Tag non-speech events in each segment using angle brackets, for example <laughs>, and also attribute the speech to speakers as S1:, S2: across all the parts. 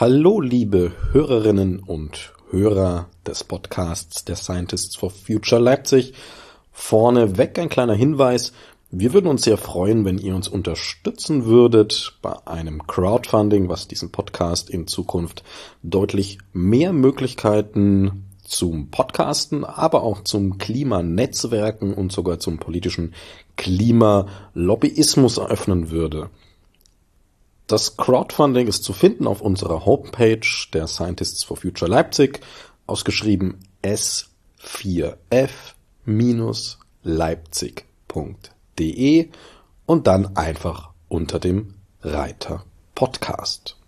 S1: Hallo, liebe Hörerinnen und Hörer des Podcasts der Scientists for Future Leipzig. Vorneweg ein kleiner Hinweis. Wir würden uns sehr freuen, wenn ihr uns unterstützen würdet bei einem Crowdfunding, was diesen Podcast in Zukunft deutlich mehr Möglichkeiten zum Podcasten, aber auch zum Klimanetzwerken und sogar zum politischen Klimalobbyismus eröffnen würde. Das Crowdfunding ist zu finden auf unserer Homepage der Scientists for Future Leipzig, ausgeschrieben s4f-leipzig.de und dann einfach unter dem Reiter Podcast.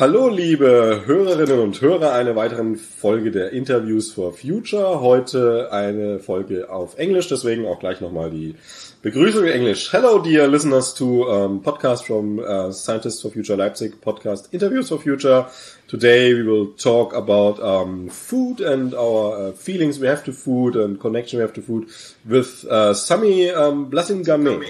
S1: Hallo, liebe Hörerinnen und Hörer, eine weitere Folge der Interviews for Future. Heute eine Folge auf Englisch, deswegen auch gleich nochmal die Begrüßung in Englisch. Hello, dear listeners to um, podcast from uh, Scientists for Future Leipzig podcast Interviews for Future. Today we will talk about um, food and our uh, feelings we have to food and connection we have to food with uh, Sami um, Blasingame.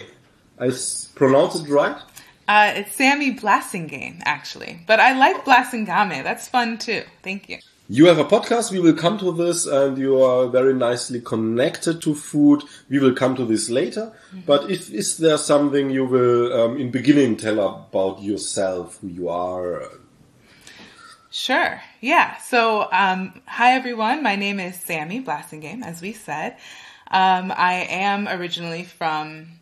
S1: I pronounce it right?
S2: Uh, it's Samie Blasingame, actually. But I like Blasingame. That's fun too. Thank you.
S1: You have a podcast. We will come to this, and you are very nicely connected to food. We will come to this later. Mm -hmm. But if is there something you will, um, in beginning, tell about yourself, who you are?
S2: Sure. Yeah. So, um, hi everyone. My name is Samie Blasingame, as we said. Um, I am originally from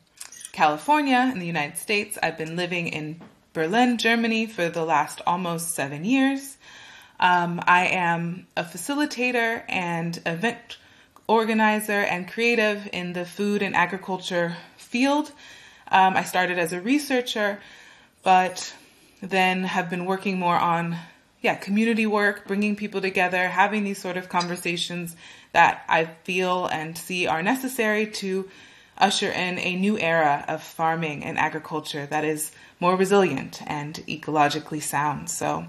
S2: California in the United States. I've been living in Berlin, Germany for the last almost seven years. Um, I am a facilitator and event organizer and creative in the food and agriculture field. Um, I started as a researcher, but then have been working more on yeah, community work, bringing people together, having these sort of conversations that I feel and see are necessary to usher in a new era of farming and agriculture that is more resilient and ecologically sound. So,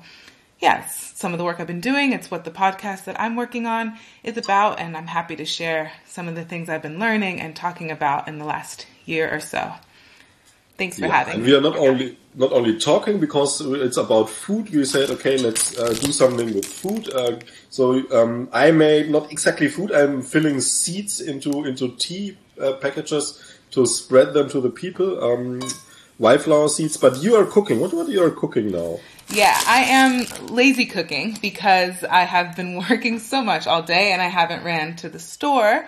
S2: yes, some of the work I've been doing, it's what the podcast that I'm working on is about, and I'm happy to share some of the things I've been learning and talking about in the last year or so. Thanks for yeah, having
S1: and we are not only not only talking because it's about food. We said, okay, let's uh, do something with food. Uh, so um, I made not exactly food. I'm filling seeds into into tea uh, packages to spread them to the people. Um, wildflower seeds, but you are cooking. What what you are cooking now?
S2: Yeah, I am lazy cooking because I have been <laughs> working so much all day and I haven't ran to the store.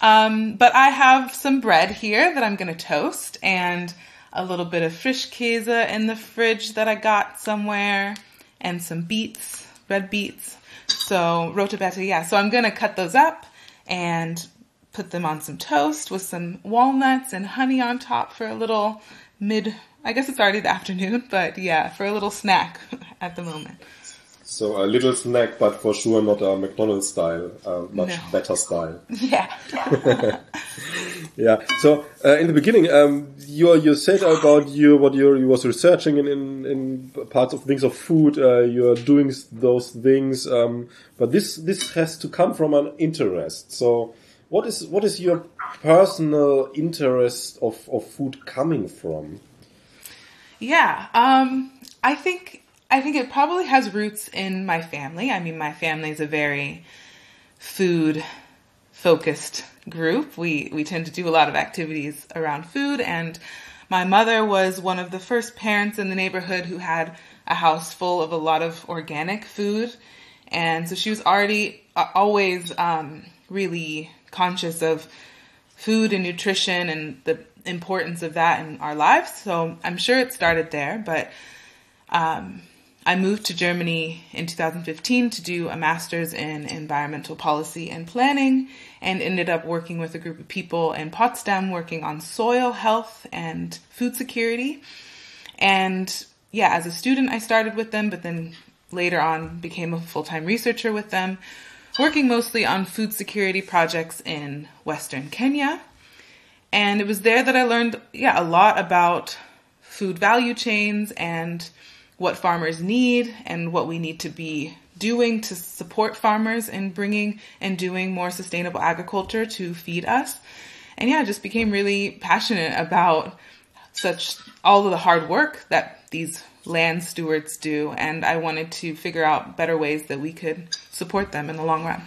S2: Um, but I have some bread here that I'm going to toast and a little bit of Frischkäse in the fridge that I got somewhere and some beets, red beets. So rote beete, yeah. So I'm going to cut those up and put them on some toast with some walnuts and honey on top for a little mid, I guess it's already the afternoon, <laughs> but yeah, for a little snack <laughs> at the moment.
S1: So a little snack, but for sure not a McDonald's style, uh, much no. better style. <laughs>
S2: Yeah.
S1: yeah. So uh, in the beginning, um, you you said about you what you you was researching in, in, in parts of things of food. Uh, you are doing those things, um, but this this has to come from an interest. So what is what is your personal interest of, of food coming from?
S2: Yeah, um, I think I think it probably has roots in my family. I mean, my family is a very food focused group. We we tend to do a lot of activities around food and my mother was one of the first parents in the neighborhood who had a house full of a lot of organic food. And so she was already uh, always um, really conscious of food and nutrition and the importance of that in our lives. So I'm sure it started there, but um, I moved to Germany in 2015 to do a master's in environmental policy and planning and ended up working with a group of people in Potsdam working on soil health and food security. And yeah, as a student, I started with them, but then later on became a full time researcher with them working mostly on food security projects in Western Kenya. And it was there that I learned, yeah, a lot about food value chains and what farmers need and what we need to be doing to support farmers in bringing and doing more sustainable agriculture to feed us. And yeah, I just became really passionate about such all of the hard work that these land stewards do. And I wanted to figure out better ways that we could support them in the long run.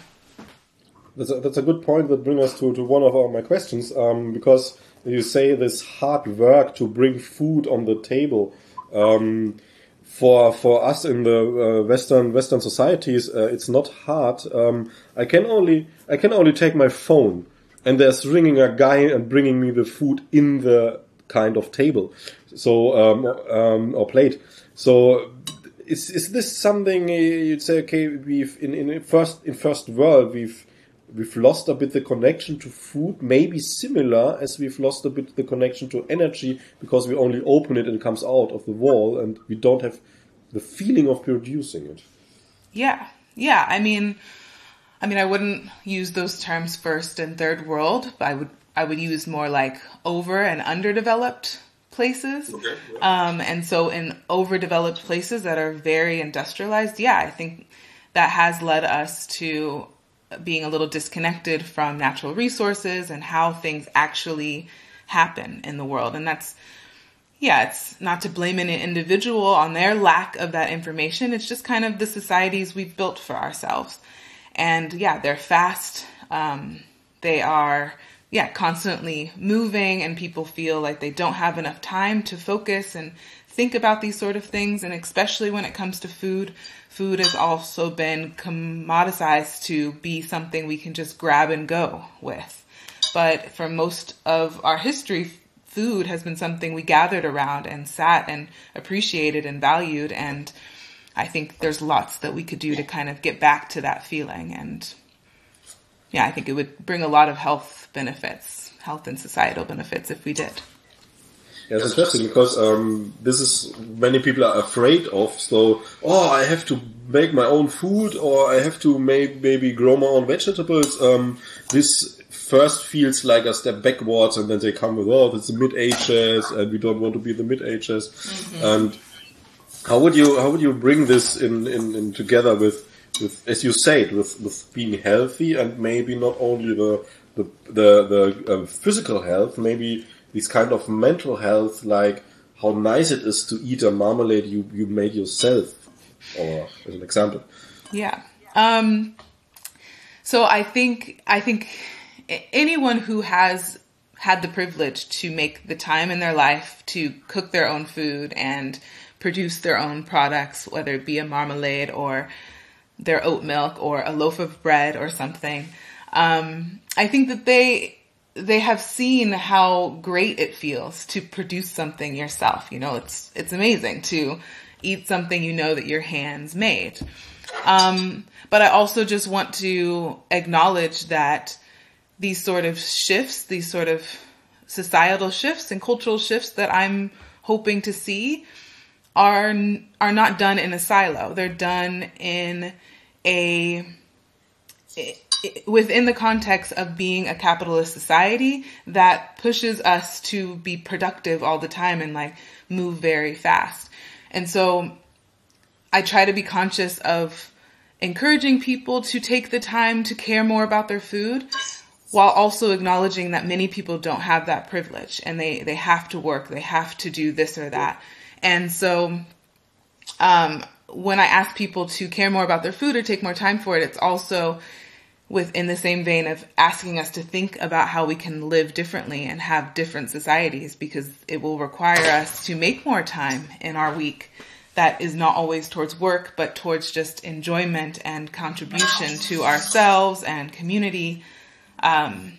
S1: That's a, that's a good point that brings us to, to one of our, my questions, um, because you say this hard work to bring food on the table. Um, for for us in the uh, Western Western societies, uh, it's not hard. Um, I can only I can only take my phone, and there's ringing a guy and bringing me the food in the kind of table, so um, um, or played. So is is this something you'd say? Okay, we've in in first in first world we've we've lost a bit the connection to food, maybe similar as we've lost a bit the connection to energy because we only open it and it comes out of the wall and we don't have the feeling of producing it.
S2: Yeah. Yeah. I mean, I mean, I wouldn't use those terms first and third world, but I would, I would use more like over and underdeveloped places. Okay, yeah. um, and so in overdeveloped places that are very industrialized, yeah, I think that has led us to being a little disconnected from natural resources and how things actually happen in the world. And that's, yeah, it's not to blame an individual on their lack of that information. It's just kind of the societies we've built for ourselves. And yeah, they're fast. Um, they are, yeah, constantly moving and people feel like they don't have enough time to focus and think about these sort of things. And especially when it comes to food, food has also been commoditized to be something we can just grab and go with. But for most of our history, food has been something we gathered around and sat and appreciated and valued. And I think there's lots that we could do to kind of get back to that feeling. And yeah, I think it would bring a lot of health benefits, health and societal benefits if we did.
S1: Yeah, it's interesting because um, this is many people are afraid of. So, oh, I have to make my own food, or I have to make, maybe grow my own vegetables. Um, this first feels like a step backwards, and then they come with, oh, it's the mid ages, and we don't want to be the mid ages. Mm-hmm. And how would you how would you bring this in, in, in together with with as you said with with being healthy and maybe not only the the the, the uh, physical health, maybe this kind of mental health, like how nice it is to eat a marmalade you, you made yourself, or as an example.
S2: Yeah. Um, so I think, I think anyone who has had the privilege to make the time in their life to cook their own food and produce their own products, whether it be a marmalade or their oat milk or a loaf of bread or something. Um, I think that they they have seen how great it feels to produce something yourself. You know, it's, it's amazing to eat something you know that your hands made. Um, but I also just want to acknowledge that these sort of shifts, these sort of societal shifts and cultural shifts that I'm hoping to see are, are not done in a silo. They're done in a, within the context of being a capitalist society that pushes us to be productive all the time and like move very fast. And so I try to be conscious of encouraging people to take the time to care more about their food while also acknowledging that many people don't have that privilege and they, they have to work, they have to do this or that. And so, um, when I ask people to care more about their food or take more time for it, it's also within the same vein of asking us to think about how we can live differently and have different societies because it will require us to make more time in our week that is not always towards work but towards just enjoyment and contribution to ourselves and community. Um,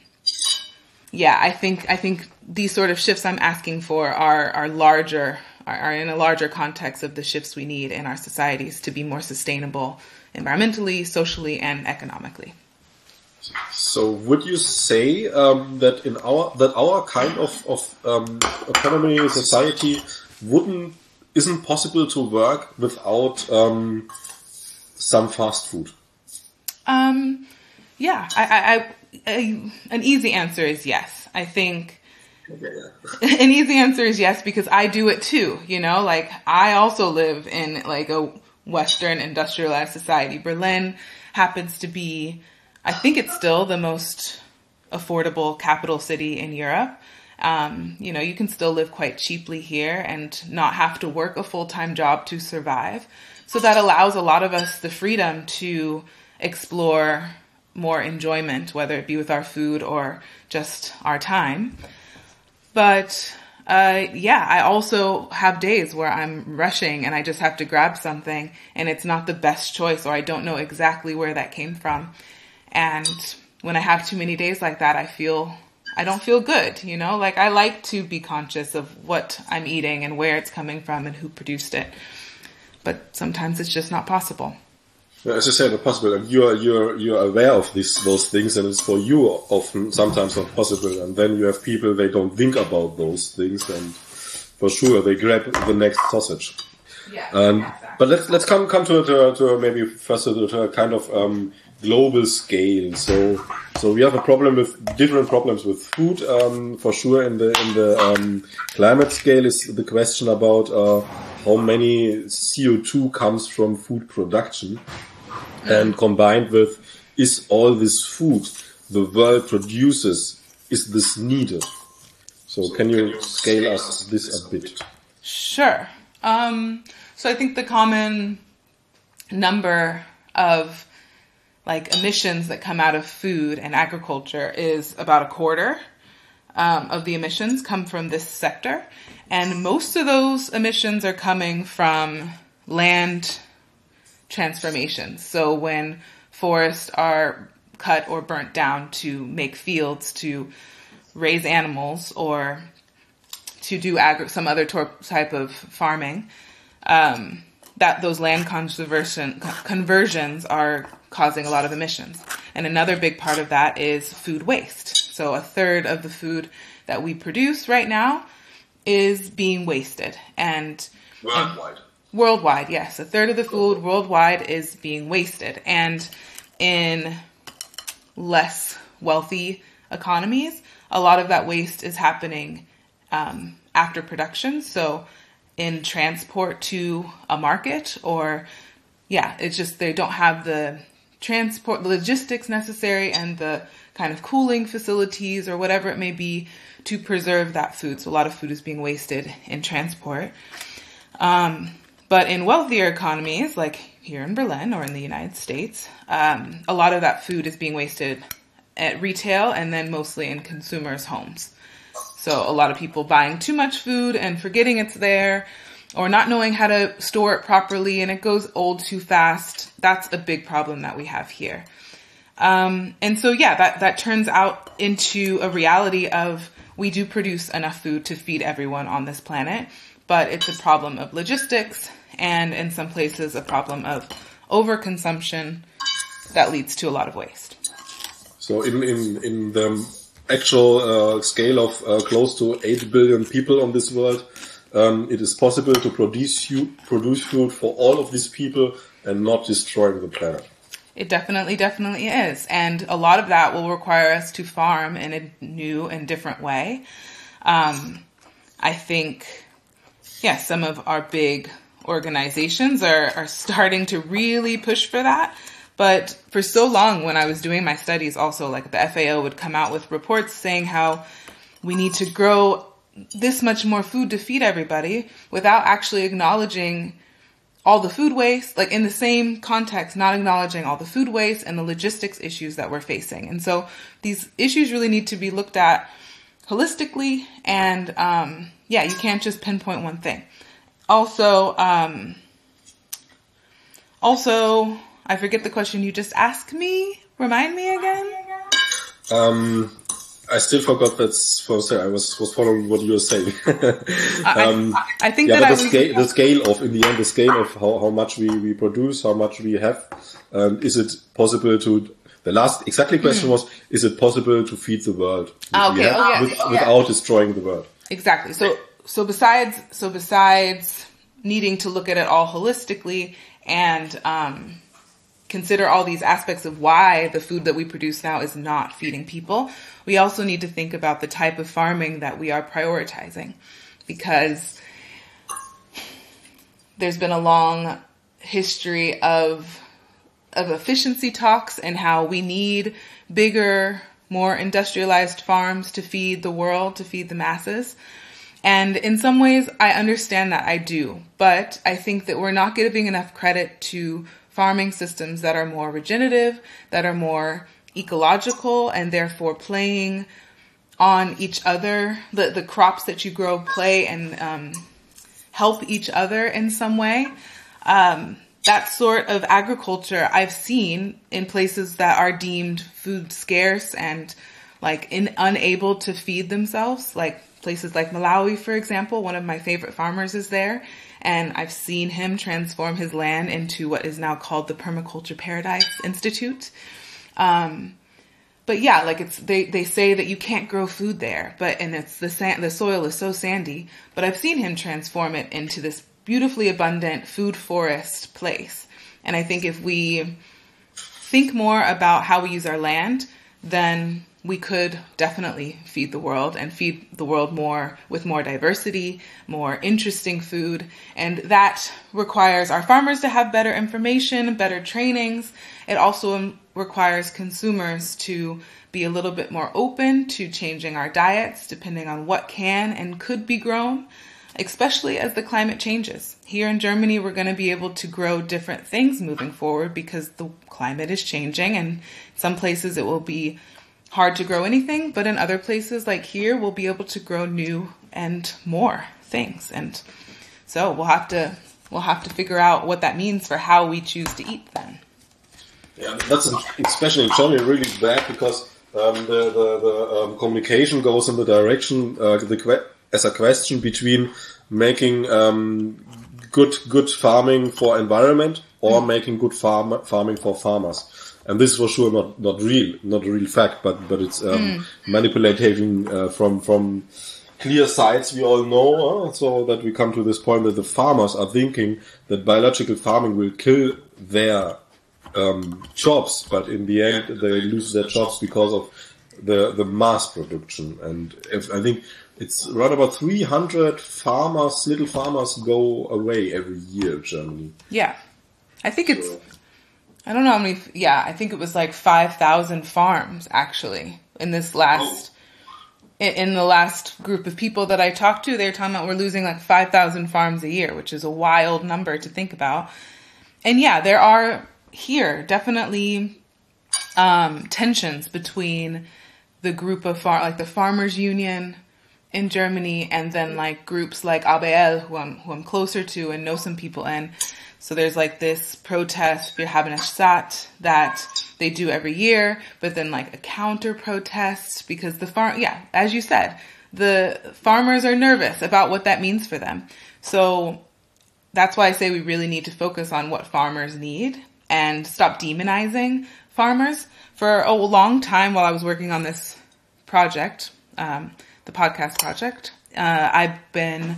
S2: yeah i think i think these sort of shifts i'm asking for are are larger are in a larger context of the shifts we need in our societies to be more sustainable environmentally socially and economically
S1: so would you say um, that in our that our kind of of um, economy society wouldn't isn't possible to work without um, some fast food?
S2: Um, yeah, I, I, I, an easy answer is yes. I think <laughs> An easy answer is yes because I do it too. You know, like I also live in like a Western industrialized society. Berlin happens to be, I think it's still the most affordable capital city in Europe. Um, you know, you can still live quite cheaply here and not have to work a full time job to survive. So that allows a lot of us the freedom to explore more enjoyment, whether it be with our food or just our time. But uh, yeah, I also have days where I'm rushing and I just have to grab something and it's not the best choice or I don't know exactly where that came from. And when I have too many days like that, I feel I don't feel good, you know? Like I like to be conscious of what I'm eating and where it's coming from and who produced it. But sometimes it's just not possible.
S1: As I said, not possible, and you're you're you're aware of these those things, and it's for you often sometimes not possible. And then you have people they don't think about those things, and for sure they grab the next sausage.
S2: Yeah.
S1: Um, but let's let's come come to to, to maybe first to, to a kind of um, global scale. So so we have a problem with different problems with food. Um, for sure, in the in the um, climate scale is the question about uh, how many CO2 comes from food production, and combined with is all this food the world produces is this needed? So can you scale us this a bit?
S2: Sure. Um, so I think the common number of like emissions that come out of food and agriculture is about a quarter um, of the emissions come from this sector, and most of those emissions are coming from land transformations. So when forests are cut or burnt down to make fields to raise animals or to do agri- some other tor- type of farming, um, that those land conversion conversions are causing a lot of emissions. And another big part of that is food waste. So a third of the food that we produce right now is being wasted. And
S1: Worldwide.
S2: worldwide, yes, a third of the food worldwide is being wasted. And in less wealthy economies, a lot of that waste is happening um, after production. So in transport to a market or yeah, it's just they don't have the transport, the logistics necessary and the kind of cooling facilities or whatever it may be to preserve that food. So a lot of food is being wasted in transport. Um, but in wealthier economies, like here in Berlin or in the United States, um, a lot of that food is being wasted at retail and then mostly in consumers' homes. So a lot of people buying too much food and forgetting it's there or not knowing how to store it properly and it goes old too fast. That's a big problem that we have here. Um, and so yeah, that, that turns out into a reality of we do produce enough food to feed everyone on this planet, but it's a problem of logistics and in some places a problem of overconsumption that leads to a lot of waste.
S1: So in in in the actual uh, scale of uh, close to eight billion people on this world, um, it is possible to produce food, produce food for all of these people and not destroying the planet.
S2: It definitely, definitely is. And a lot of that will require us to farm in a new and different way. Um, I think, yeah, some of our big organizations are, are starting to really push for that. But for so long, when I was doing my studies, also like the FAO would come out with reports saying how we need to grow this much more food to feed everybody without actually acknowledging all the food waste, like in the same context, not acknowledging all the food waste and the logistics issues that we're facing. And so these issues really need to be looked at holistically and, um, yeah, you can't just pinpoint one thing. Also, um, also, I forget the question you just asked me. Remind me again.
S1: Um, I still forgot that for say I was was following what you were saying. <laughs> um,
S2: I, I, think
S1: yeah,
S2: that
S1: the the scale of in the end, the scale of how, how much we, we produce, how much we have, um, is it possible to? The last exactly question was: Is it possible to feed the world
S2: Hmm. Ah, okay.
S1: have
S2: Oh, yeah.
S1: with-
S2: Yeah.
S1: without destroying the world?
S2: Exactly. So so besides so besides needing to look at it all holistically and um consider all these aspects of why the food that we produce now is not feeding people, we also need to think about the type of farming that we are prioritizing because there's been a long history of of efficiency talks and how we need bigger, more industrialized farms to feed the world, to feed the masses. And in some ways, I understand that I do, but I think that we're not giving enough credit to farming systems that are more regenerative, that are more ecological, and therefore playing on each other. The, the crops that you grow play and um, help each other in some way. Um, that sort of agriculture I've seen in places that are deemed food scarce and like in, unable to feed themselves, like places like Malawi, for example. One of my favorite farmers is there, and I've seen him transform his land into what is now called the Permaculture Paradise Institute. Um, but yeah, like it's they they say that you can't grow food there, but and it's the sand the soil is so sandy. But I've seen him transform it into this beautifully abundant food forest place. And I think if we think more about how we use our land, then we could definitely feed the world and feed the world more with more diversity, more interesting food. And that requires our farmers to have better information, better trainings. It also requires consumers to be a little bit more open to changing our diets depending on what can and could be grown especially as the climate changes. Here in Germany, we're going to be able to grow different things moving forward because the climate is changing and some places it will be hard to grow anything, but in other places like here, we'll be able to grow new and more things. And so we'll have to we'll have to figure out what that means for how we choose to eat then.
S1: Yeah, that's especially in Germany really bad because um, the the, the um, communication goes in the direction uh, the as a question between making um, good good farming for environment or mm. making good farm farming for farmers. And this is for sure not not real, not a real fact, but but it's um, mm. manipulating uh, from from clear sides we all know, uh, so that we come to this point that the farmers are thinking that biological farming will kill their um, jobs, but in the end they lose their jobs because of the the mass production. And if I think it's around about 300 farmers, little farmers go away every year in Germany.
S2: Yeah. I think it's, I don't know how many, yeah, I think it was like 5,000 farms actually in this last, oh. in, in the last group of people that I talked to. They were talking about we're losing like 5,000 farms a year, which is a wild number to think about. And yeah, there are here definitely um, tensions between the group of far, like the farmers union in Germany, and then like groups like ABL, who I'm who I'm closer to and know some people in. So there's like this protest for Sat that they do every year, but then like a counter protest because the farm, yeah, as you said, the farmers are nervous about what that means for them. So that's why I say we really need to focus on what farmers need and stop demonizing farmers. For a long time while I was working on this project, um, the podcast project. Uh, I've been,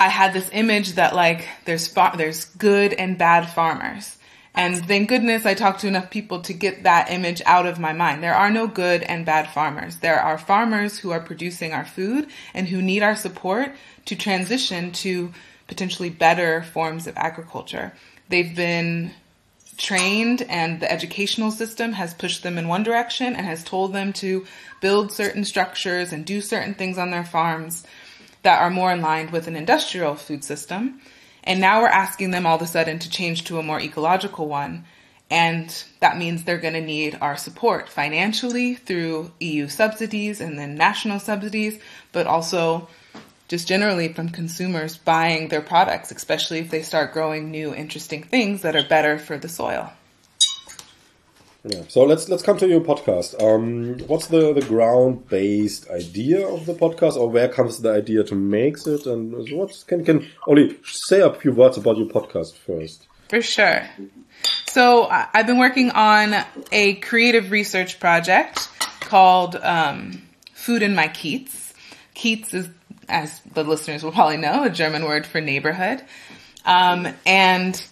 S2: I had this image that like there's far, there's good and bad farmers. And thank goodness I talked to enough people to get that image out of my mind. There are no good and bad farmers. There are farmers who are producing our food and who need our support to transition to potentially better forms of agriculture. They've been trained and the educational system has pushed them in one direction and has told them to build certain structures and do certain things on their farms that are more in line with an industrial food system. And now we're asking them all of a sudden to change to a more ecological one. And that means they're going to need our support financially through EU subsidies and then national subsidies, but also just generally from consumers buying their products, especially if they start growing new interesting things that are better for the soil.
S1: Yeah. So let's let's come to your podcast. Um, what's the the ground based idea of the podcast, or where comes the idea to make it, and what can can only say a few words about your podcast first?
S2: For sure. So I've been working on a creative research project called um, "Food in My Kiez." Kiez is as the listeners will probably know, a German word for neighborhood. Um, and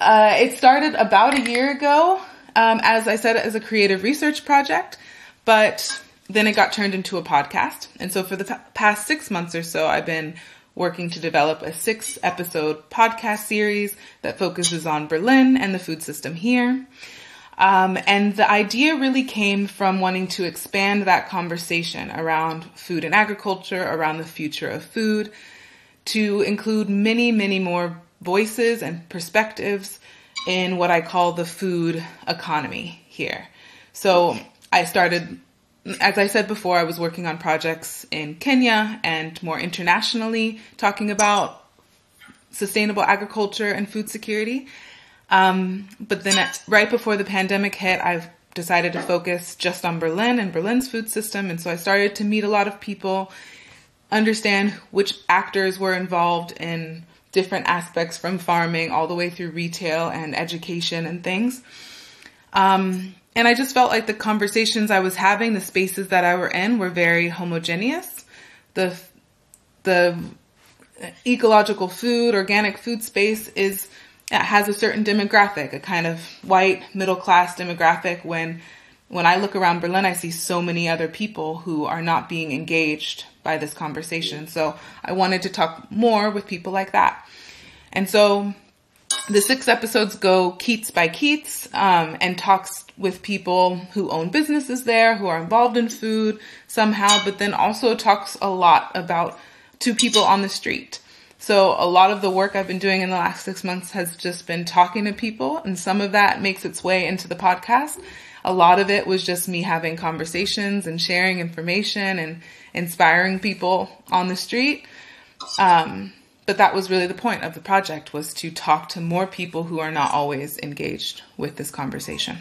S2: Uh, it started about a year ago, um, as I said, as a creative research project, but then it got turned into a podcast. And so for the past six months or so, I've been working to develop a six episode podcast series that focuses on Berlin and the food system here. Um, and the idea really came from wanting to expand that conversation around food and agriculture, around the future of food, to include many, many more voices and perspectives in what I call the food economy here. So I started, as I said before, I was working on projects in Kenya and more internationally, talking about sustainable agriculture and food security. Um, but then at, right before the pandemic hit, I've decided to focus just on Berlin and Berlin's food system. And so I started to meet a lot of people, understand which actors were involved in different aspects from farming all the way through retail and education and things. Um, and I just felt like the conversations I was having, the spaces that I were in were very homogeneous. The, the ecological food, organic food space is has a certain demographic, a kind of white middle class demographic. When when I look around Berlin, I see so many other people who are not being engaged by this conversation. So I wanted to talk more with people like that. And so the six episodes go Kiez by Kiez um, and talks with people who own businesses there, who are involved in food somehow, but then also talks a lot about to people on the street. So a lot of the work I've been doing in the last six months has just been talking to people, and some of that makes its way into the podcast. A lot of it was just me having conversations and sharing information and inspiring people on the street. Um, but that was really the point of the project was to talk to more people who are not always engaged with this conversation.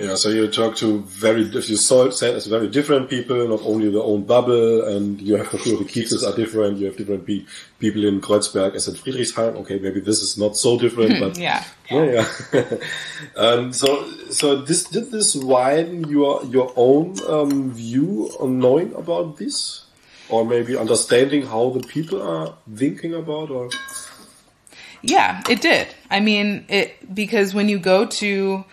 S1: Yeah, so you talk to very, if you saw it as very different people, not only their own bubble, and you have for sure the Kiezes are different, you have different pe people in Kreuzberg as in Friedrichshain. Okay, maybe this is not so different, but <laughs>
S2: yeah,
S1: yeah. yeah. <laughs> um, so, so this did this widen your your own um, view on knowing about this, or maybe understanding how the people are thinking about, or
S2: yeah, it did. I mean, it because when you go to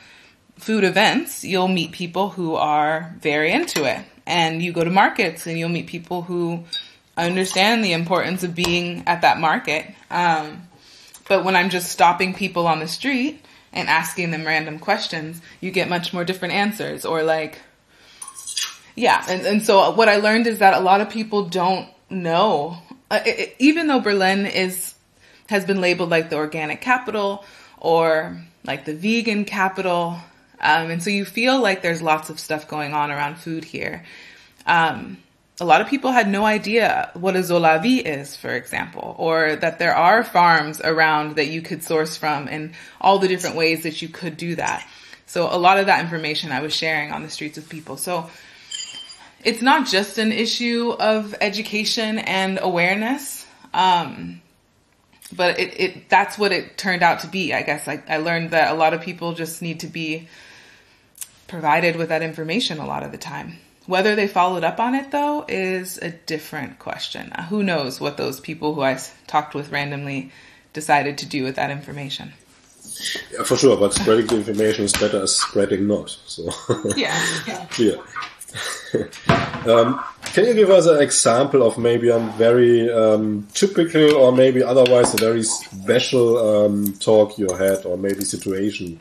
S2: food events, you'll meet people who are very into it. And you go to markets and you'll meet people who understand the importance of being at that market. Um, but when I'm just stopping people on the street and asking them random questions, you get much more different answers or like, yeah. And, and so what I learned is that a lot of people don't know, uh, it, even though Berlin is, has been labeled like the organic capital or like the vegan capital, um, and so you feel like there's lots of stuff going on around food here. Um, a lot of people had no idea what a Solawi is, for example, or that there are farms around that you could source from and all the different ways that you could do that. So a lot of that information I was sharing on the streets with people. So it's not just an issue of education and awareness. Um, but it, it, that's what it turned out to be. I guess I, I learned that a lot of people just need to be provided with that information a lot of the time. Whether they followed up on it though is a different question. Uh, who knows what those people who I talked with randomly decided to do with that information.
S1: Yeah, for sure, but spreading the information is better as spreading not. So <laughs>
S2: yeah, <laughs> yeah.
S1: clear. <laughs> um, can you give us an example of maybe a very um, typical or maybe otherwise a very special um, talk you had or maybe situation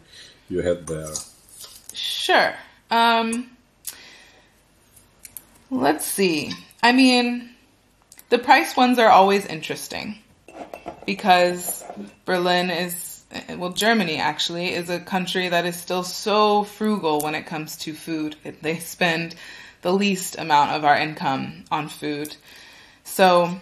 S1: you had there?
S2: Sure. Um, let's see. I mean, the price ones are always interesting because Berlin is, well, Germany actually is a country that is still so frugal when it comes to food. <laughs> They spend the least amount of our income on food. So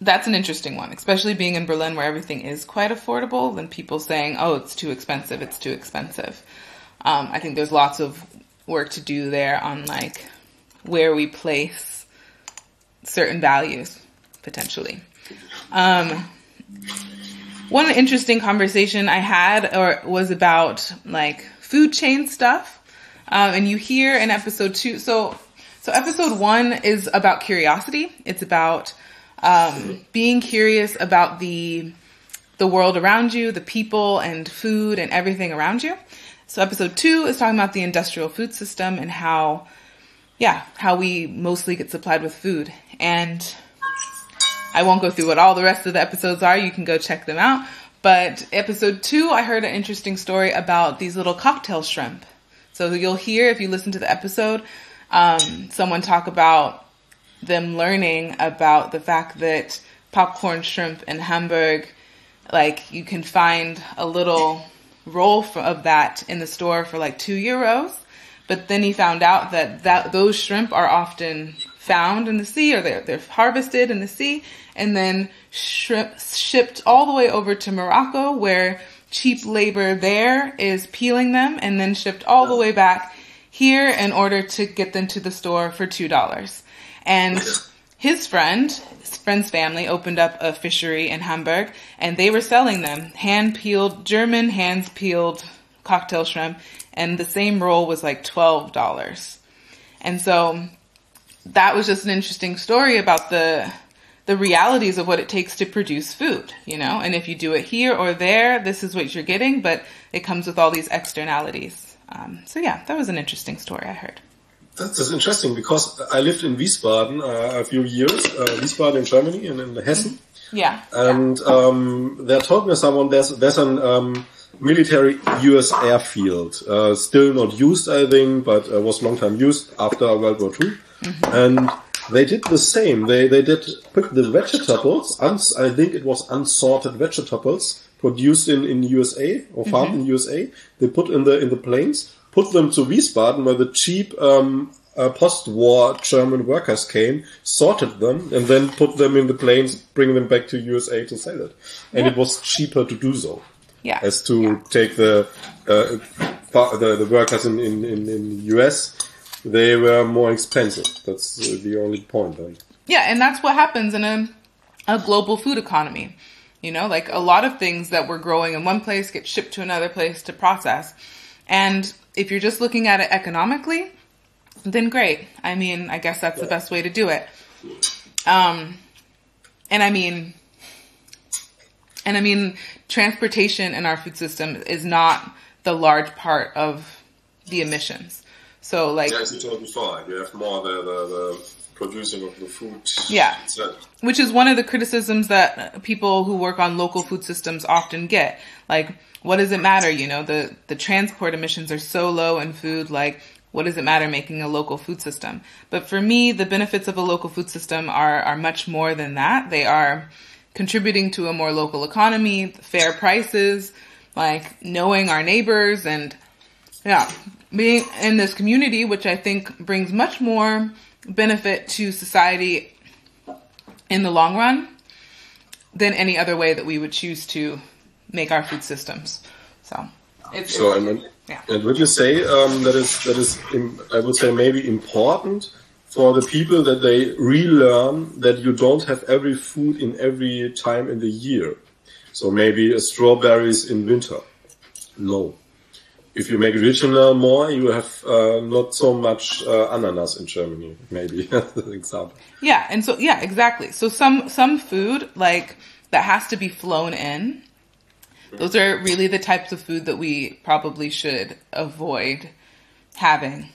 S2: that's an interesting one, especially being in Berlin where everything is quite affordable and people saying, oh, it's too expensive, it's too expensive. Um, I think there's lots of work to do there on like where we place certain values potentially. Um, one interesting conversation I had or was about like food chain stuff. Um, and you hear in episode two, so, so episode one is about curiosity. It's about, um, being curious about the the world around you, the people and food and everything around you. So episode two is talking about the industrial food system and how, yeah, how we mostly get supplied with food. And I won't go through what all the rest of the episodes are. You can go check them out. But episode two, I heard an interesting story about these little cocktail shrimp. So you'll hear if you listen to the episode, um, someone talk about them learning about the fact that popcorn shrimp in Hamburg, like you can find a little roll of that in the store for like two euros. But then he found out that, that those shrimp are often found in the sea or they're, they're harvested in the sea and then shrimp, shipped all the way over to Morocco where cheap labor there is peeling them and then shipped all the way back here in order to get them to the store for $2. And his friend, his friend's family opened up a fishery in Hamburg and they were selling them hand peeled, German hands peeled cocktail shrimp and the same roll was like $12. And so that was just an interesting story about the the realities of what it takes to produce food, you know? And if you do it here or there, this is what you're getting, but it comes with all these externalities. Um, so yeah, that was an interesting story I heard.
S1: That's interesting because I lived in Wiesbaden uh, a few years, uh, Wiesbaden in Germany and in Hessen.
S2: Yeah.
S1: And um, they told me someone there's there's an um, military U.S. airfield, uh, still not used, I think, but uh, was long time used after World War II. Mm-hmm. And they did the same. They they did put the vegetables. Uns, I think it was unsorted vegetables produced in in USA or farmed mm-hmm. in USA. They put in the in the planes, put them to Wiesbaden, where the cheap um, uh, post-war German workers came, sorted them, and then put them in the planes, bring them back to USA to sell it. And yeah. it was cheaper to do so.
S2: Yeah.
S1: As to
S2: yeah.
S1: take the, uh, the, the workers in, in, in, in the US they were more expensive. That's the only point. Then.
S2: Yeah, and that's what happens in a a global food economy. You know, like a lot of things that we're growing in one place get shipped to another place to process. And if you're just looking at it economically, then great. I mean, I guess that's the best way to do it. Um, and I mean, and I mean, transportation in our food system is not the large part of the emissions. So like
S1: yeah, you told before, you have more the, the, the producing of the food.
S2: Yeah, which is one of the criticisms that people who work on local food systems often get. Like, what does it matter? You know, the the transport emissions are so low in food. Like, what does it matter making a local food system? But for me, the benefits of a local food system are are much more than that. They are contributing to a more local economy, fair prices, like knowing our neighbors and yeah, being in this community, which I think brings much more benefit to society in the long run than any other way that we would choose to make our food systems. So,
S1: it's, so and, yeah. and would you say um, that is that is I would say maybe important for the people that they relearn that you don't have every food in every time in the year. So maybe strawberries in winter. No if you make regional more, you have uh, not so much uh, ananas in Germany, maybe <laughs> as an example.
S2: Yeah, and so yeah, exactly. So some some food like that has to be flown in. Those are really the types of food that we probably should avoid having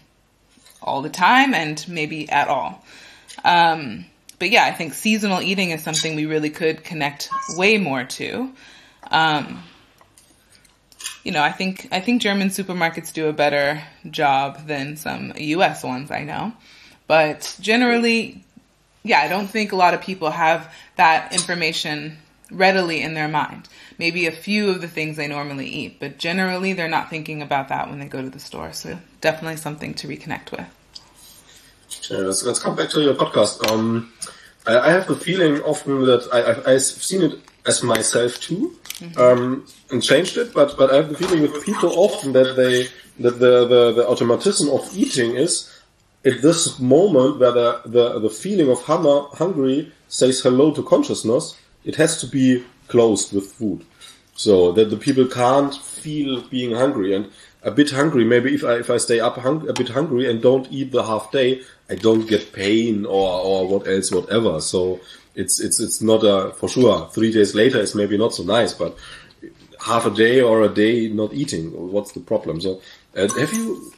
S2: all the time and maybe at all. Um, but yeah, I think seasonal eating is something we really could connect way more to. Um, you know, I think I think German supermarkets do a better job than some US ones I know. But generally, yeah, I don't think a lot of people have that information readily in their mind. Maybe a few of the things they normally eat, but generally they're not thinking about that when they go to the store. So definitely something to reconnect with.
S1: Yeah, let's, let's come back to your podcast. Um, I, I have the feeling often that I, I've seen it as myself too, mm-hmm. um, and changed it. But but I have the feeling with people often that they that the the, the automatism of eating is at this moment where the the, the feeling of hunger, hungry says hello to consciousness. It has to be closed with food, so that the people can't feel being hungry and a bit hungry. Maybe if I if I stay up hung, a bit hungry and don't eat the half day, I don't get pain or or what else, whatever. So it's it's it's not a for sure. Three days later is maybe not so nice, but half a day or a day not eating, what's the problem? So uh, have you?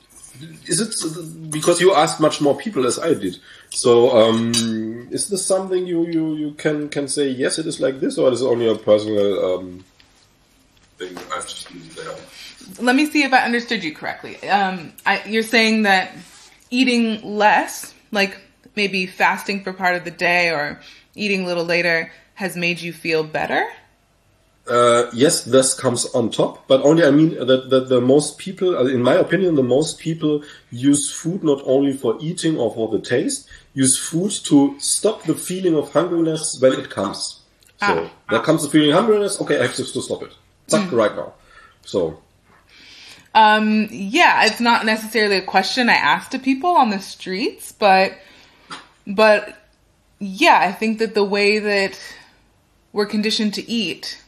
S1: Is it because you asked much more people as I did? So um, is this something you, you, you can can say yes it is like this or is it only a personal um, thing I've just there?
S2: Let me see if I understood you correctly. Um, I, you're saying that eating less, like maybe fasting for part of the day or eating a little later, has made you feel better.
S1: Uh, yes, this comes on top, but only I mean that, that the most people, in my opinion, the most people use food not only for eating or for the taste, use food to stop the feeling of hungriness when it comes. So ah. there comes the feeling of hungriness. Okay, I have to, to stop it. mm. right now. So.
S2: Um, yeah, it's not necessarily a question I ask to people on the streets, but, but yeah, I think that the way that we're conditioned to eat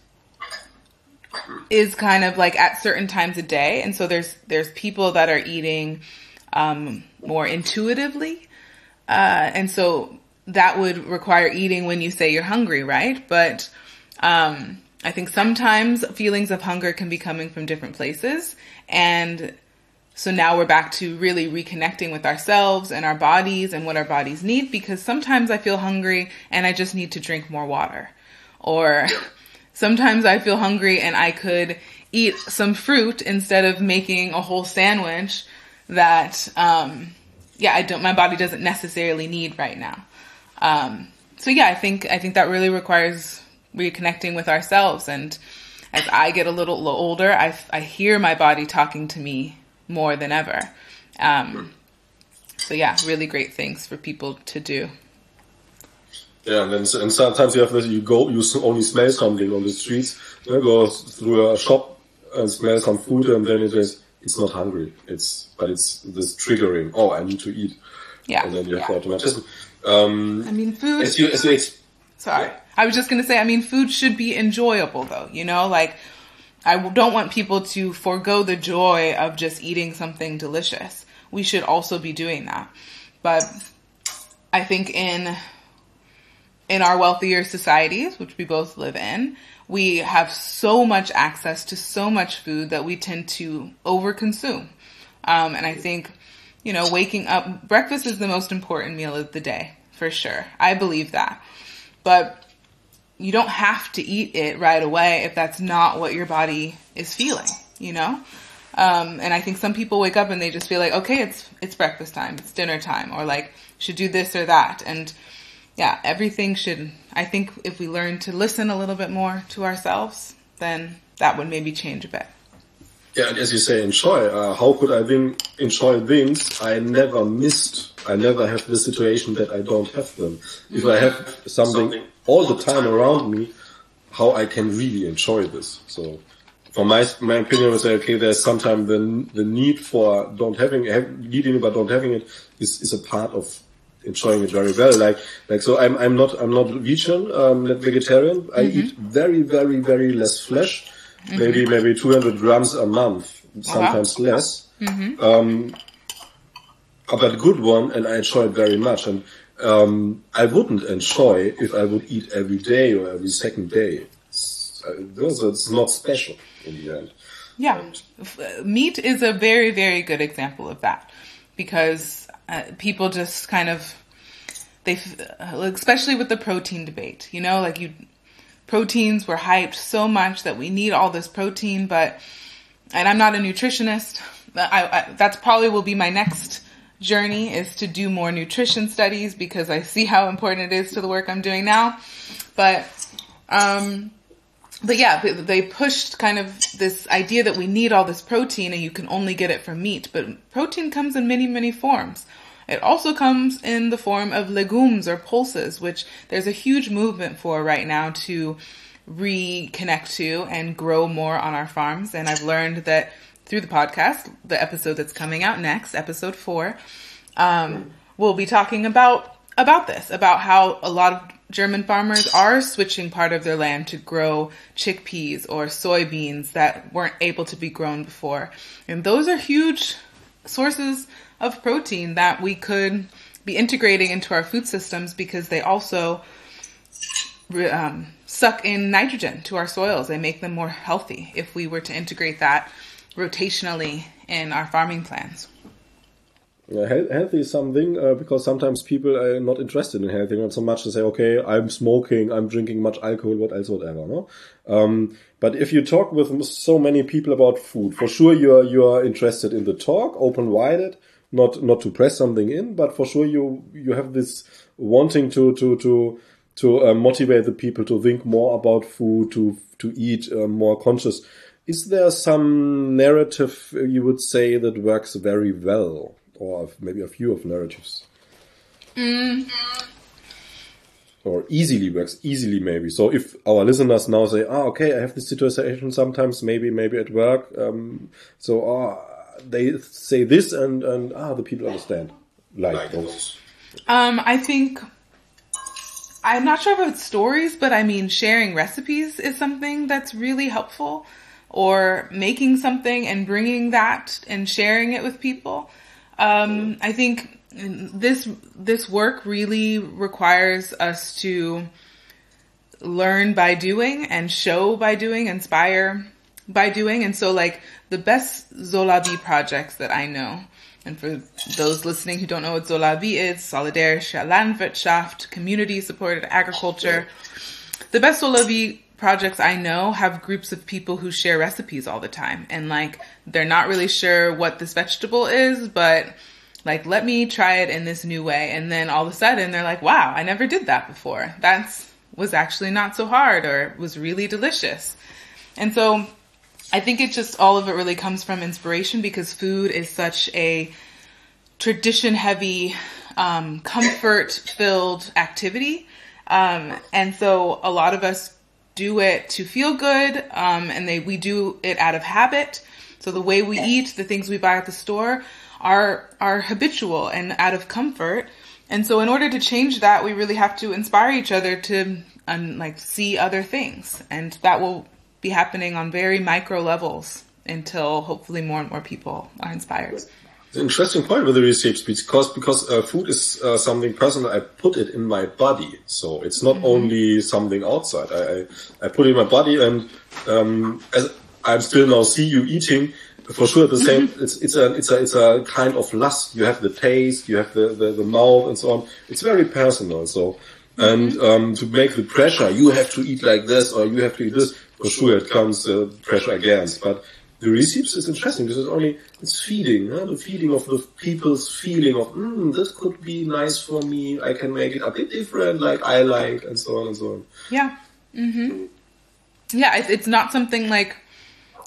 S2: is kind of like at certain times a day, and so there's there's people that are eating um, more intuitively, uh, and so that would require eating when you say you're hungry, right? But um, I think sometimes feelings of hunger can be coming from different places, and so now we're back to really reconnecting with ourselves and our bodies and what our bodies need because sometimes I feel hungry and I just need to drink more water. Or <laughs> Sometimes I feel hungry and I could eat some fruit instead of making a whole sandwich that, um, yeah, I don't, my body doesn't necessarily need right now. Um, so yeah, I think, I think that really requires reconnecting with ourselves. And as I get a little older, I, I hear my body talking to me more than ever. Um, so yeah, really great things for people to do.
S1: Yeah, and then and sometimes you have this, you go, you only smell something on the streets, you go through a shop and smell some food and then it is, it's not hungry. It's, but it's this triggering, oh, I need to eat.
S2: Yeah.
S1: And then you have
S2: yeah.
S1: automatism. Um,
S2: I mean, food.
S1: As you, as you
S2: sorry. I was just going to say, I mean, food should be enjoyable though, you know, like, I don't want people to forego the joy of just eating something delicious. We should also be doing that. But I think in in our wealthier societies, which we both live in, we have so much access to so much food that we tend to overconsume. Um, and I think, you know, waking up, breakfast is the most important meal of the day, for sure. I believe that. But you don't have to eat it right away if that's not what your body is feeling, you know? Um, and I think some people wake up and they just feel like, okay, it's, it's breakfast time, it's dinner time, or like, should do this or that. And yeah, everything should, I think if we learn to listen a little bit more to ourselves, then that would maybe change a bit.
S1: Yeah, and as you say, enjoy. Uh, how could I then enjoy things I never missed? I never have the situation that I don't have them. If I have something all the time around me, how I can really enjoy this. So, from my my opinion, I say, okay, there's sometimes the the need for don't having have, needing but don't having it is is a part of enjoying it very well. Like, like, so I'm, I'm not, I'm not vegan, um, not vegetarian. I mm-hmm. eat very, very, very less flesh. Mm-hmm. Maybe, maybe 200 grams a month, sometimes wow. less. Mm-hmm. Um, but good one, and I enjoy it very much. And, um, I wouldn't enjoy if I would eat every day or every second day. It's, uh, it's not special in the end.
S2: Yeah. Meat is a very, very good example of that because uh, people just kind of they especially with the protein debate you know like you proteins were hyped so much that we need all this protein but and i'm not a nutritionist I, I, that's probably will be my next journey is to do more nutrition studies because i see how important it is to the work i'm doing now. But um but yeah, they pushed kind of this idea that we need all this protein and you can only get it from meat. But protein comes in many, many forms. It also comes in the form of legumes or pulses, which there's a huge movement for right now to reconnect to and grow more on our farms. And I've learned that through the podcast, the episode that's coming out next, episode four, um, we'll be talking about about this, about how a lot of German farmers are switching part of their land to grow chickpeas or soybeans that weren't able to be grown before. And those are huge sources of protein that we could be integrating into our food systems because they also um, suck in nitrogen to our soils and make them more healthy if we were to integrate that rotationally in our farming plans.
S1: Yeah, healthy is something uh, because sometimes people are not interested in healthy, not so much to say, okay, I'm smoking, I'm drinking much alcohol, what else, whatever. No, um, but if you talk with so many people about food, for sure you are you are interested in the talk, open-minded, not not to press something in, but for sure you you have this wanting to to to to uh, motivate the people to think more about food, to to eat uh, more conscious. Is there some narrative you would say that works very well? Or maybe a few of narratives.
S2: Mm.
S1: Or easily works easily maybe. So if our listeners now say, "Ah, okay, I have this situation sometimes, maybe maybe at work," um, so ah, they say this, and and ah, the people understand like, like those.
S2: Um, I think I'm not sure about stories, but I mean, sharing recipes is something that's really helpful, or making something and bringing that and sharing it with people. Um, I think this this work really requires us to learn by doing and show by doing, inspire by doing. And so like the best Solawi projects that I know, and for those listening who don't know what Solawi is, Solidarische Landwirtschaft, community supported agriculture. The best Solawi projects I know have groups of people who share recipes all the time and like they're not really sure what this vegetable is, but like let me try it in this new way and then all of a sudden they're like, "Wow, I never did that before." That's was actually not so hard or was really delicious. And so I think it just all of it really comes from inspiration because food is such a tradition heavy, um, comfort filled activity. Um, and so a lot of us do it to feel good, um, and they we do it out of habit. So the way we eat, the things we buy at the store, are are habitual and out of comfort. And so, in order to change that, we really have to inspire each other to um, like see other things, and that will be happening on very micro levels until hopefully more and more people are inspired
S1: interesting point with the recipes because because uh, food is uh, something personal. I put it in my body, so it's not mm-hmm. only something outside. I, I, I put it in my body, and um, as I'm still now see you eating. For sure, the same. Mm-hmm. It's it's a it's a it's a kind of lust. You have the taste, you have the the, the mouth, and so on. It's very personal. So, and mm-hmm. um, to make the pressure, you have to eat like this, or you have to eat this. For sure, it comes uh, pressure against, but the receipts is interesting because it's only it's feeding, huh? the feeding of the people's feeling of mm, this could be nice for me. I can make it a bit different, like I like, and so on and so on.
S2: Yeah. Mm-hmm. Yeah, it's, it's not something like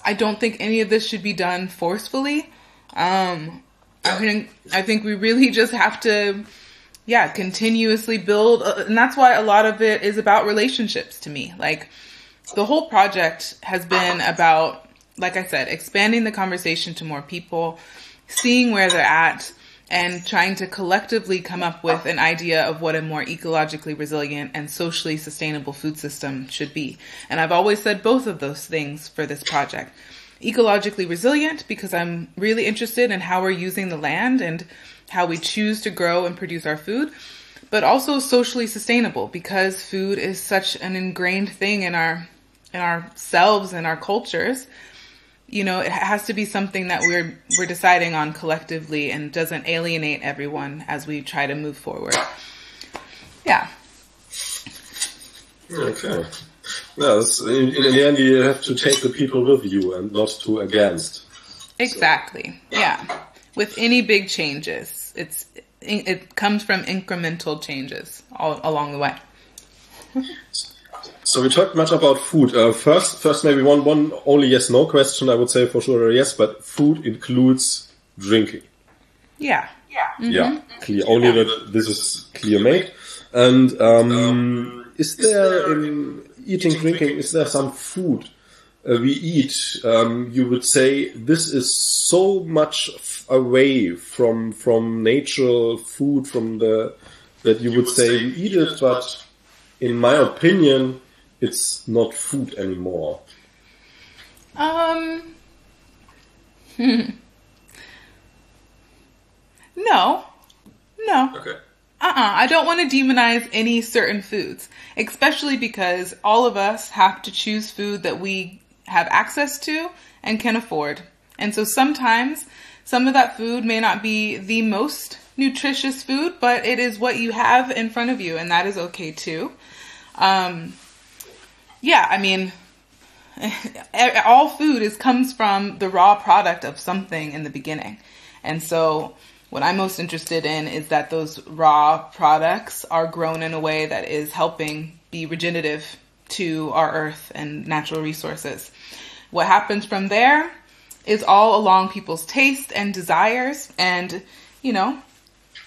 S2: I don't think any of this should be done forcefully. Um, I think I think we really <laughs> just have to, yeah, continuously build, uh, and that's why a lot of it is about relationships to me. Like the whole project has been about like I said, expanding the conversation to more people, seeing where they're at, and trying to collectively come up with an idea of what a more ecologically resilient and socially sustainable food system should be. And I've always said both of those things for this project. Ecologically resilient because I'm really interested in how we're using the land and how we choose to grow and produce our food, but also socially sustainable because food is such an ingrained thing in our in ourselves and our cultures you know, it has to be something that we're we're deciding on collectively and doesn't alienate everyone as we try to move forward. Yeah.
S1: Okay. Yes, in, in the end, you have to take the people with you and not to against.
S2: Exactly. So. Yeah. With any big changes, it's it comes from incremental changes all along the way. <laughs>
S1: So we talked much about food. Uh, first, first maybe one, one only yes no question. I would say for sure yes, but food includes drinking.
S2: Yeah.
S1: Yeah. Mm-hmm. Yeah. Clear. Only yeah. that this is clear made. And um, um, is there in eating, drinking, is there some food uh, we eat? Um, you would say this is so much away from from natural food, from the that you would say you eat it, but in my opinion, it's not food anymore?
S2: Um. Hmm. No. No.
S1: Okay.
S2: uh-uh, I don't want to demonize any certain foods, especially because all of us have to choose food that we have access to and can afford. And so sometimes some of that food may not be the most nutritious food, but it is what you have in front of you, and that is okay too. Um, yeah, I mean, <laughs> all food is comes from the raw product of something in the beginning. And so what I'm most interested in is that those raw products are grown in a way that is helping be regenerative to our earth and natural resources. What happens from there is all along people's taste and desires and, you know,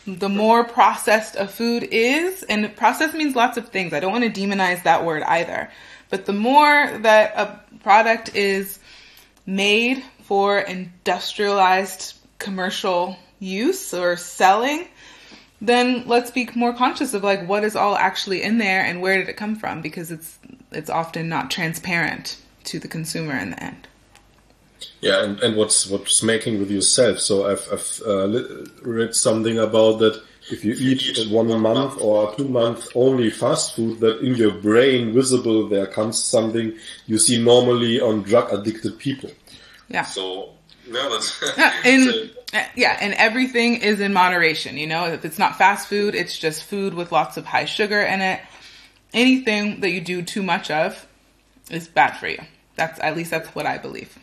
S2: the more processed a food is, and processed means lots of things. I don't want to demonize that word either. But the more that a product is made for industrialized commercial use or selling, then let's be more conscious of like what is all actually in there and where did it come from because it's it's often not transparent to the consumer in the end.
S1: Yeah, and, and what's what's making with yourself? So I've I've uh, read something about that. If you eat one month or two months only fast food, that in your brain visible there comes something you see normally on drug addicted people.
S2: Yeah.
S1: So no, that's <laughs>
S2: yeah, and uh, yeah, and everything is in moderation. You know, if it's not fast food, it's just food with lots of high sugar in it. Anything that you do too much of is bad for you. That's at least that's what I believe.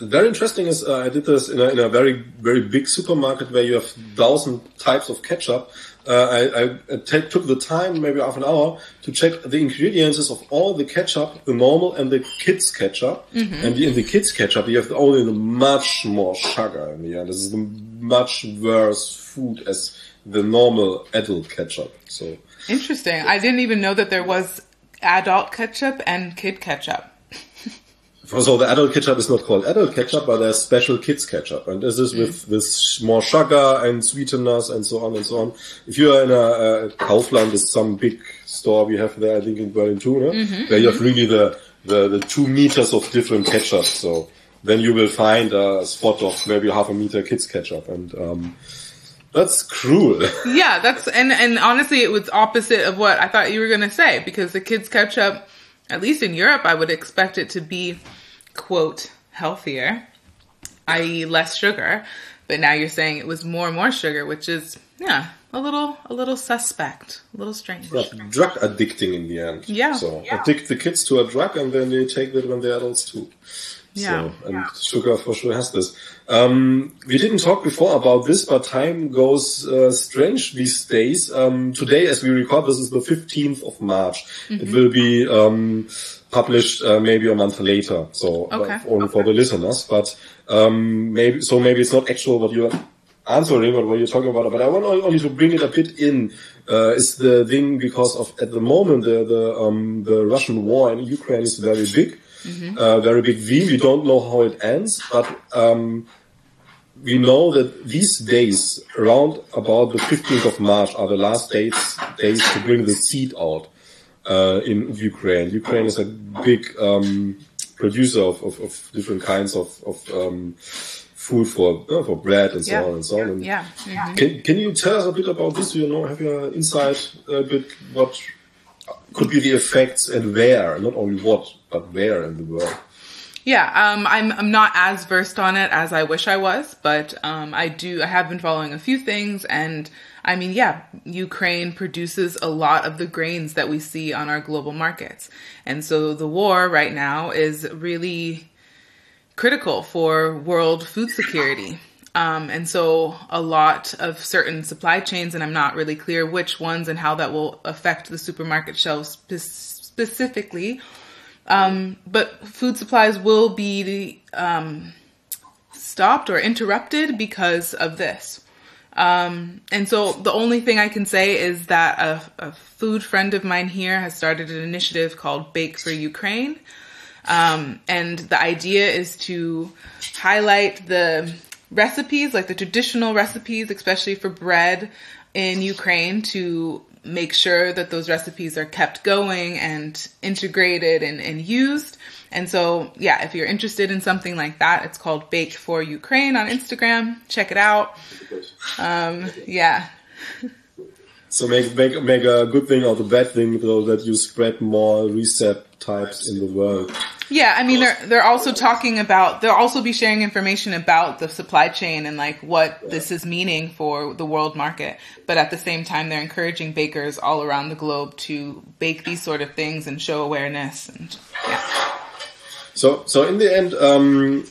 S1: Very interesting is uh, I did this in a, in a, very very big supermarket where you have thousand types of ketchup. Uh, I, I took the time, maybe half an hour, to check the ingredients of all the ketchup, the normal and the kids ketchup. Mm-hmm. And in the kids ketchup, you have only the much more sugar in the end. This is the much worse food as the normal adult ketchup. So
S2: interesting. I didn't even know that there was adult ketchup and kid ketchup.
S1: So the adult ketchup is not called adult ketchup, but there's special kids ketchup, and this is with with more sugar and sweeteners and so on and so on. If you are in a, a Kaufland, it's some big store we have there, I think in Berlin too, no? mm-hmm, where you have really the, the the two meters of different ketchup. So then you will find a spot of maybe half a meter kids ketchup, and um, that's cruel. <laughs>
S2: yeah, that's and and honestly, it was opposite of what I thought you were gonna say because the kids ketchup, at least in Europe, I would expect it to be quote healthier, i.e., less sugar. But now you're saying it was more and more sugar, which is yeah, a little a little suspect, a little strange.
S1: Yeah, drug addicting in the end.
S2: Yeah.
S1: So
S2: yeah.
S1: addict the kids to a drug, and then they take it when they're adults too.
S2: Yeah.
S1: So, and yeah. sugar for sure has this. Um, we didn't talk before about this, but time goes uh, strange these days. Um, today, as we record, this is the 15th of March. Mm-hmm. It will be um, published uh, maybe a month later, so
S2: okay.
S1: only for the listeners. But um, maybe so maybe it's not actual what you're answering but what you're talking about. But I want only to bring it a bit in. Uh, is the thing because of at the moment the the um, the Russian war in Ukraine is very big mm-hmm. uh, very big V. We don't know how it ends, but um, we know that these days, around about the 15th of March, are the last days days to bring the seed out uh, in Ukraine. Ukraine is a big um, producer of, of, of, different kinds of, of um, food for uh, for bread and so
S2: yeah.
S1: on and so on. And
S2: yeah. Mm-hmm.
S1: Can Can you tell us a bit about this? Do you know have you insight a bit what could be the effects and where, not only what, but where in the world.
S2: Yeah, um, I'm I'm not as versed on it as I wish I was, but um, I do. I have been following a few things, and I mean, yeah, Ukraine produces a lot of the grains that we see on our global markets, and so the war right now is really critical for world food security. Um, and so a lot of certain supply chains, and I'm not really clear which ones and how that will affect the supermarket shelves spe- specifically. Um, but food supplies will be um, stopped or interrupted because of this. Um, and so the only thing I can say is that a, a, food friend of mine here has started an initiative called Bake for Ukraine. Um, and the idea is to highlight the recipes, like the traditional recipes, especially for bread in Ukraine, to make sure that those recipes are kept going and integrated and, and used. And so, yeah, if you're interested in something like that, it's called Bake for Ukraine on Instagram. Check it out. Um, yeah.
S1: So make make make a good thing or a bad thing, so that you spread more recept types in the world.
S2: Yeah, I mean they're they're also talking about they'll also be sharing information about the supply chain and like what this is meaning for the world market. But at the same time they're encouraging bakers all around the globe to bake these sort of things and show awareness and yeah.
S1: So so in the end, um,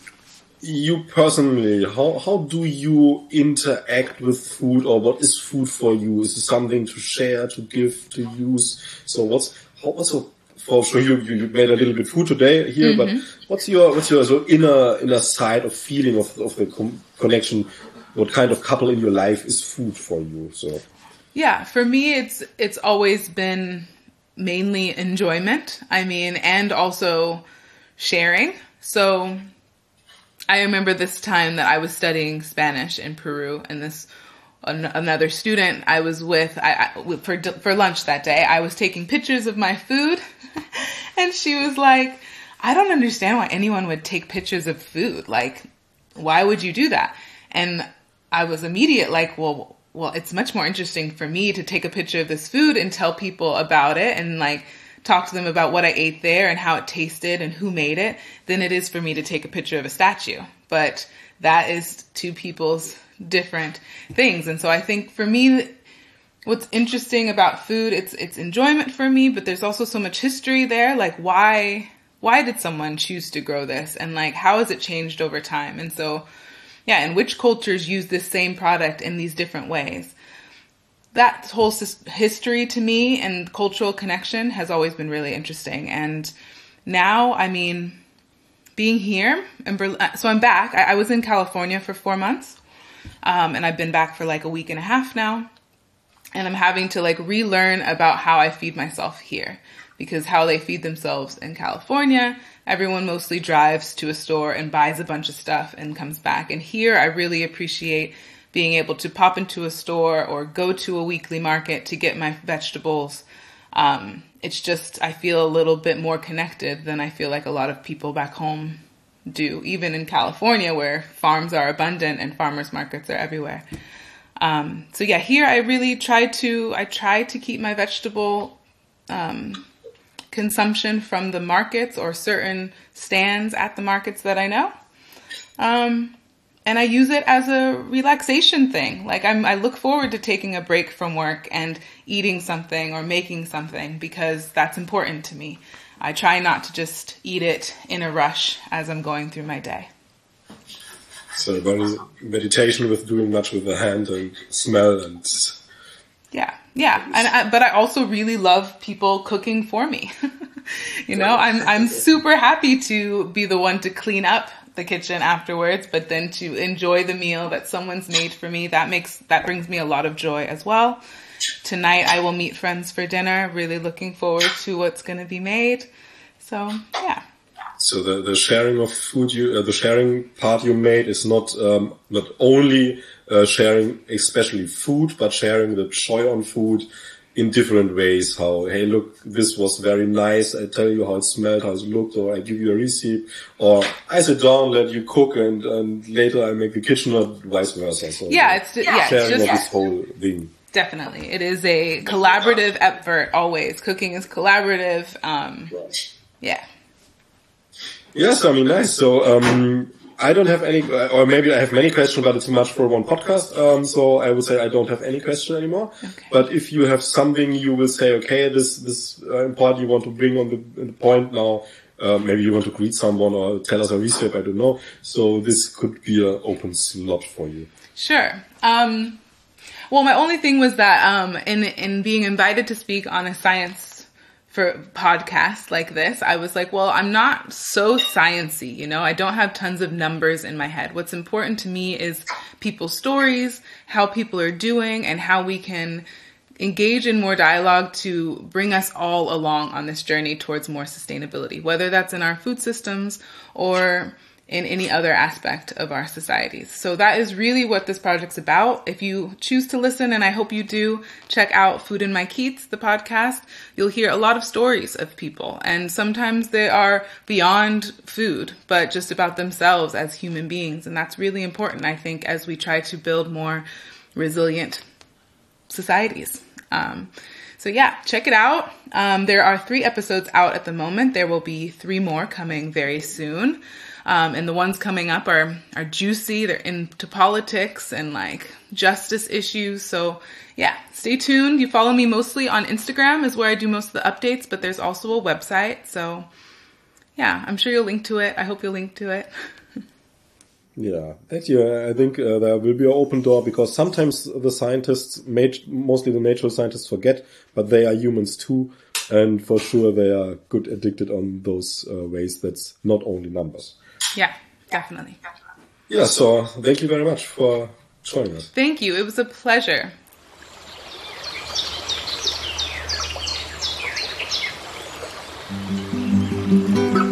S1: you personally, how how do you interact with food, or what is food for you? Is it something to share, to give, to use? So what's how what's also for sure you, you made a little bit food today here, mm-hmm. but what's your what's your so inner inner side of feeling of of the com- connection? What kind of couple in your life is food for you? So
S2: yeah, for me, it's it's always been mainly enjoyment. I mean, and also sharing. So I remember this time that I was studying Spanish in Peru, and this an, another student I was with I, I, for for lunch that day. I was taking pictures of my food, <laughs> and she was like, "I don't understand why anyone would take pictures of food. Like, why would you do that?" And I was immediate like, "Well, well, it's much more interesting for me to take a picture of this food and tell people about it and like." talk to them about what I ate there and how it tasted and who made it than it is for me to take a picture of a statue. But that is two people's different things. And so I think for me, what's interesting about food, it's, it's enjoyment for me, but there's also so much history there. Like why, why did someone choose to grow this? And like, how has it changed over time? And so, yeah, and which cultures use this same product in these different ways? that whole history to me and cultural connection has always been really interesting. And now, I mean, being here in Berlin, so I'm back. I, I was in California for four months, um, and I've been back for like a week and a half now. And I'm having to like relearn about how I feed myself here because how they feed themselves in California, everyone mostly drives to a store and buys a bunch of stuff and comes back. And here I really appreciate being able to pop into a store or go to a weekly market to get my vegetables. Um, it's just, I feel a little bit more connected than I feel like a lot of people back home do, even in California where farms are abundant and farmers markets are everywhere. Um, so yeah, here I really try to, I try to keep my vegetable, um, consumption from the markets or certain stands at the markets that I know. Um, and I use it as a relaxation thing. Like I'm, I look forward to taking a break from work and eating something or making something because that's important to me. I try not to just eat it in a rush as I'm going through my day.
S1: So meditation with doing much with the hand and smell and.
S2: Yeah, yeah, and I, but I also really love people cooking for me. <laughs> you know, I'm I'm super happy to be the one to clean up the kitchen afterwards, but then to enjoy the meal that someone's made for me, that makes, that brings me a lot of joy as well. Tonight I will meet friends for dinner, really looking forward to what's going to be made. So, yeah.
S1: So the, the sharing of food you, uh, the sharing part you made is not, um, not only uh, sharing especially food, but sharing the joy on food, in different ways. How, hey, look, this was very nice. I tell you how it smelled, how it looked, or I give you a receipt, or I sit down, let you cook, and, and later I make the kitchen, or vice versa.
S2: So yeah, it's yeah,
S1: sharing
S2: it's
S1: just, of this whole thing.
S2: Definitely, it is a collaborative effort. Always, cooking is collaborative. Um, yeah.
S1: Yes, I mean, nice. So, um, I don't have any, or maybe I have many questions, but it's too much for one podcast. Um, so I would say I don't have any question anymore. Okay. But if you have something, you will say, okay, this this uh, part you want to bring on the, the point now. Uh, maybe you want to greet someone or tell us a recipe. I don't know. So this could be an open slot for you.
S2: Sure. Um, well, my only thing was that um, in in being invited to speak on a science for podcasts like this, I was like, well, I'm not so sciency, you know, I don't have tons of numbers in my head. What's important to me is people's stories, how people are doing, and how we can engage in more dialogue to bring us all along on this journey towards more sustainability, whether that's in our food systems or in any other aspect of our societies. So that is really what this project's about. If you choose to listen, and I hope you do, check out Food in My Kiez, the podcast. You'll hear a lot of stories of people, and sometimes they are beyond food, but just about themselves as human beings. And that's really important, I think, as we try to build more resilient societies. Um, so yeah, check it out. Um, there are three episodes out at the moment. There will be three more coming very soon. Um, and the ones coming up are are juicy. They're into politics and like justice issues. So yeah, stay tuned. You follow me mostly on Instagram is where I do most of the updates, but there's also a website. So yeah, I'm sure you'll link to it. I hope you'll link to it. <laughs>
S1: Yeah, you. I think uh, there will be an open door because sometimes the scientists, mostly the natural scientists, forget, but they are humans too, and for sure they are good addicted on those uh, ways. That's not only numbers.
S2: Yeah, definitely.
S1: Yeah, so thank you very much for joining us.
S2: Thank you. It was a pleasure.
S1: Mm-hmm.